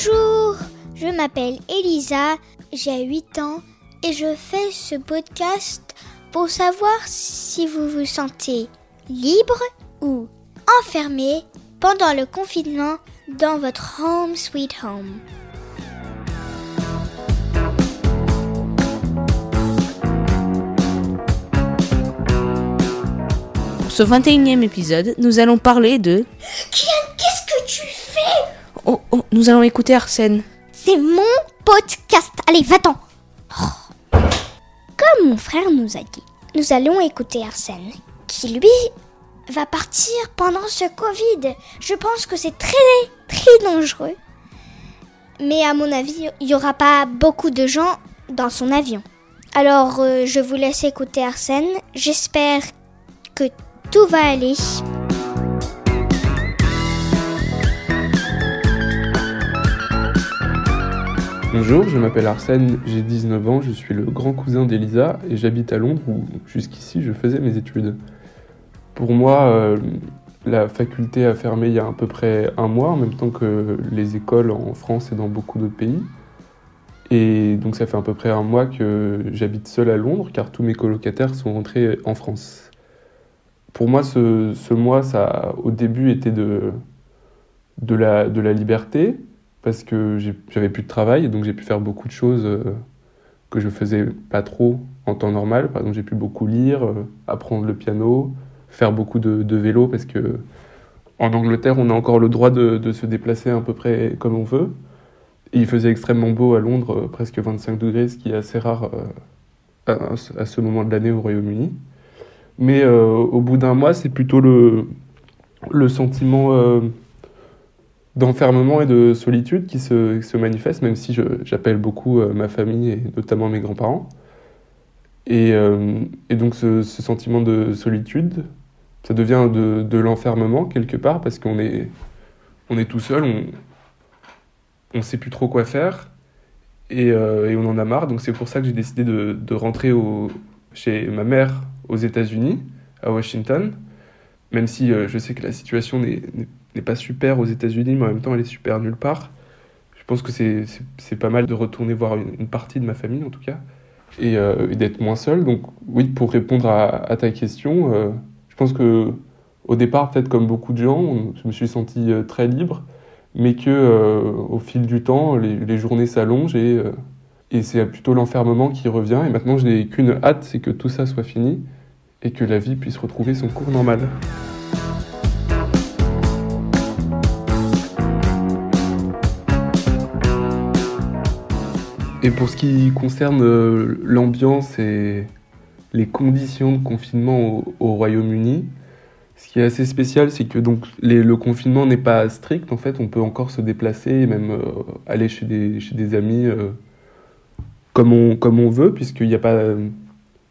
Je m'appelle Elisa, j'ai 8 ans et je fais ce podcast pour savoir si vous vous sentez libre ou enfermé pendant le confinement dans votre home sweet home. Pour ce 21e épisode, nous allons parler de... Kian, qu'est-ce que tu fais? Oh, oh, nous allons écouter Arsène. C'est mon podcast. Allez, va-t'en. Oh. Comme mon frère nous a dit, nous allons écouter Arsène, qui lui va partir pendant ce Covid. Je pense que c'est très, très dangereux. Mais à mon avis, il n'y aura pas beaucoup de gens dans son avion. Alors, euh, je vous laisse écouter Arsène. J'espère que tout va aller. Bonjour, je m'appelle Arsène, j'ai 19 ans, je suis le grand cousin d'Elisa et j'habite à Londres où jusqu'ici je faisais mes études. Pour moi, euh, la faculté a fermé il y a à peu près un mois, en même temps que les écoles en France et dans beaucoup d'autres pays. Et donc ça fait à peu près un mois que j'habite seul à Londres car tous mes colocataires sont rentrés en France. Pour moi, ce, ce mois, ça au début été de, de, la, de la liberté, parce que j'avais plus de travail, donc j'ai pu faire beaucoup de choses euh, que je faisais pas trop en temps normal. Par exemple, j'ai pu beaucoup lire, euh, apprendre le piano, faire beaucoup de, vélo, parce que en Angleterre, on a encore le droit de, se déplacer à peu près comme on veut. Il faisait extrêmement beau à Londres, euh, presque 25 degrés, ce qui est assez rare à, ce moment de l'année au Royaume-Uni. Mais au bout d'un mois, c'est plutôt le sentiment d'enfermement et de solitude qui se, se manifeste, même si j'appelle beaucoup euh, ma famille et notamment mes grands-parents. Et, euh, et, donc ce, sentiment de solitude, ça devient de, de l'enfermement quelque part parce qu'on est, on est tout seul, on ne sait plus trop quoi faire et, euh, et, on en a marre. Donc c'est pour ça que j'ai décidé de, de rentrer au, chez ma mère aux États-Unis, à Washington, même si je sais que la situation n'est n'est pas super aux États-Unis, mais en même temps, elle est super nulle part. Je pense que c'est pas mal de retourner voir une, partie de ma famille, en tout cas, et, euh, d'être moins seul. Donc, oui, pour répondre à, ta question, euh, je pense que au départ, peut-être comme beaucoup de gens, je me suis senti euh, très libre, mais que au fil du temps, les, les journées s'allongent et, et c'est plutôt l'enfermement qui revient. Et maintenant, je n'ai qu'une hâte, c'est que tout ça soit fini et que la vie puisse retrouver son cours normal. Et pour ce qui concerne euh, l'ambiance et les conditions de confinement au, au Royaume-Uni, ce qui est assez spécial, c'est que donc le confinement n'est pas strict. En fait, on peut encore se déplacer et même euh, aller chez des, chez des amis euh, comme, on, comme on veut, puisqu'il n'y a, pas,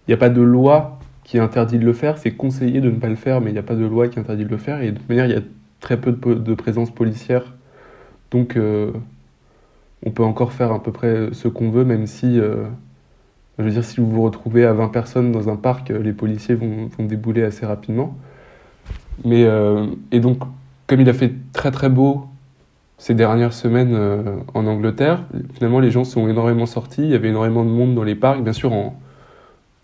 a pas de loi qui interdit de le faire. C'est conseillé de ne pas le faire, mais il n'y a pas de loi qui interdit de le faire. Et de toute manière, il y a très peu de, de présence policière. Donc, on peut encore faire à peu près ce qu'on veut, même si, euh, je veux dire, si vous vous retrouvez à 20 personnes dans un parc, les policiers vont, débouler assez rapidement. Mais, euh, et donc, comme il a fait très très beau ces dernières semaines euh, en Angleterre, finalement les gens sont énormément sortis, il y avait énormément de monde dans les parcs, bien sûr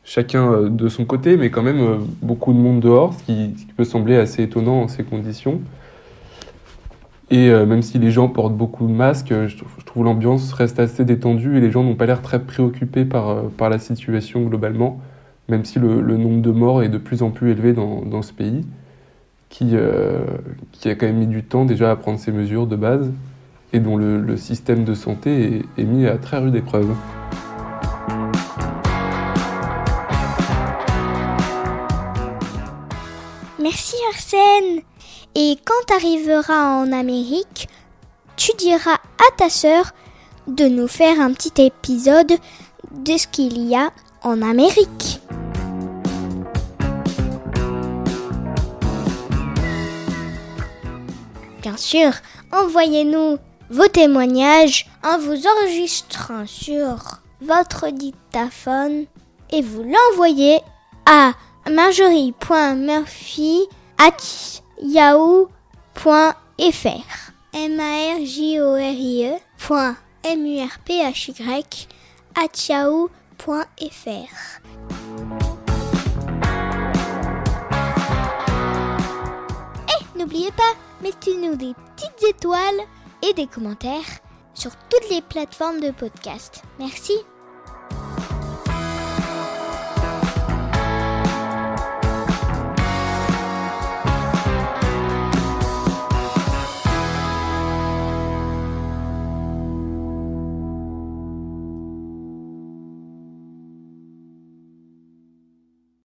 chacun euh, de son côté, mais quand même euh, beaucoup de monde dehors, ce qui peut sembler assez étonnant en ces conditions. Et euh, même si les gens portent beaucoup de masques, euh, je trouve, l'ambiance reste assez détendue et les gens n'ont pas l'air très préoccupés par, euh, par la situation globalement, même si le, nombre de morts est de plus en plus élevé dans, dans ce pays, qui, qui a quand même mis du temps déjà à prendre ces mesures de base et dont le, le système de santé est, est mis à très rude épreuve. Merci Arsène. Et quand tu arriveras en Amérique, tu diras à ta sœur de nous faire un petit épisode de ce qu'il y a en Amérique. Bien sûr, envoyez-nous vos témoignages en vous enregistrant sur votre dictaphone et vous l'envoyez à marjorie.murphy@yahoo.fr m a r j o r i e M-U-R-P-H-Y, at yahoo.fr. Et n'oubliez pas, mettez-nous des petites étoiles et des commentaires sur toutes les plateformes de podcast. Merci.